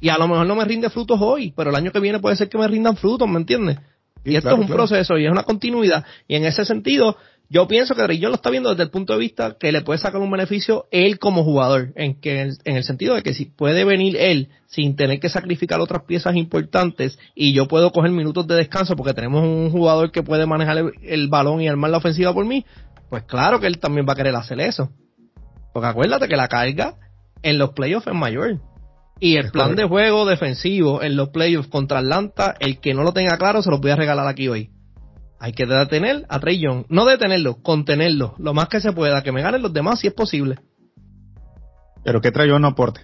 A: Y a lo mejor no me rinde frutos hoy, pero el año que viene puede ser que me rindan frutos, ¿me entiendes? y esto es un proceso y es una continuidad. Y en ese sentido, yo pienso que Drillon lo está viendo desde el punto de vista que le puede sacar un beneficio él como jugador, en que en el sentido de que si puede venir él sin tener que sacrificar otras piezas importantes y yo puedo coger minutos de descanso porque tenemos un jugador que puede manejar el balón y armar la ofensiva por mí, pues claro que él también va a querer hacer eso. Porque acuérdate que la carga en los playoffs es mayor. Y el plan de juego defensivo en los playoffs contra Atlanta, el que no lo tenga claro, se lo voy a regalar aquí hoy. Hay que detener a Trey Young. No detenerlo, contenerlo. Lo más que se pueda. Que me ganen los demás si es posible.
B: Pero que Trey Young no aporte.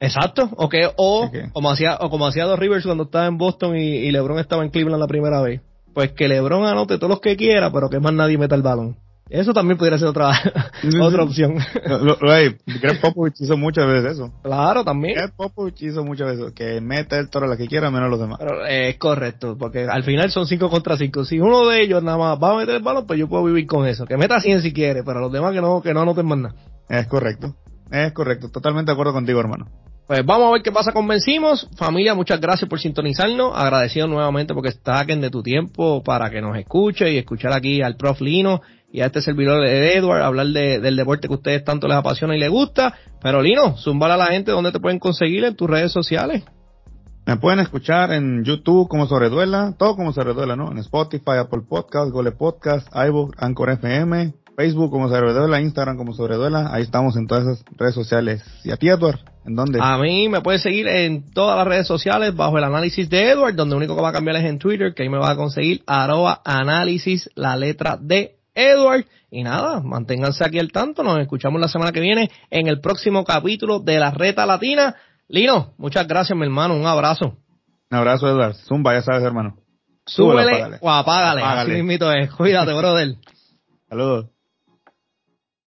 A: Exacto. O, que, o, como hacía, o como hacía Dos Rivers cuando estaba en Boston y, y LeBron estaba en Cleveland la primera vez. Pues que LeBron anote todos los que quiera, pero que más nadie meta el balón. Eso también podría ser otra, otra opción.
B: Greg Popovich hizo muchas veces eso.
A: Claro, también.
B: Greg Popovich hizo muchas veces que mete el toro a la que quiera menos los demás.
A: Pero es correcto, porque al final son 5 contra 5. Si uno de ellos nada más va a meter el balón, pues yo puedo vivir con eso. Que meta 100 si quiere, pero los demás que no, que no anoten más nada.
B: Es correcto. Es correcto. Totalmente de acuerdo contigo, hermano.
A: Pues vamos a ver qué pasa con Vencimos. Familia, muchas gracias por sintonizarnos. Agradecido nuevamente porque saquen de tu tiempo para que nos escuche y escuchar aquí al prof Lino y a este servidor de Edward hablar de, del deporte que a ustedes tanto les apasiona y les gusta. Pero Lino, zumbala a la gente donde te pueden conseguir en tus redes sociales.
B: Me pueden escuchar en YouTube como Sobreduela, todo como Sobreduela, ¿no? En Spotify, Apple Podcast, Gole Podcast, iVoox, Anchor FM, Facebook como Sobreduela, Instagram como Sobreduela. Ahí estamos en todas esas redes sociales. ¿Y a ti, Edward? ¿En dónde?
A: A mí me puedes seguir en todas las redes sociales bajo el análisis de Edward, donde lo único que va a cambiar es en Twitter, que ahí me va a conseguir arroba análisis la letra D Edward. Y nada, manténganse aquí al tanto. Nos escuchamos la semana que viene en el próximo capítulo de la Reta Latina. Lino, muchas gracias, mi hermano. Un abrazo.
B: Un abrazo, Edward. Zumba, ya sabes, hermano.
A: Súbele o apágale. Así mismito es. Cuídate, brother.
B: Saludos.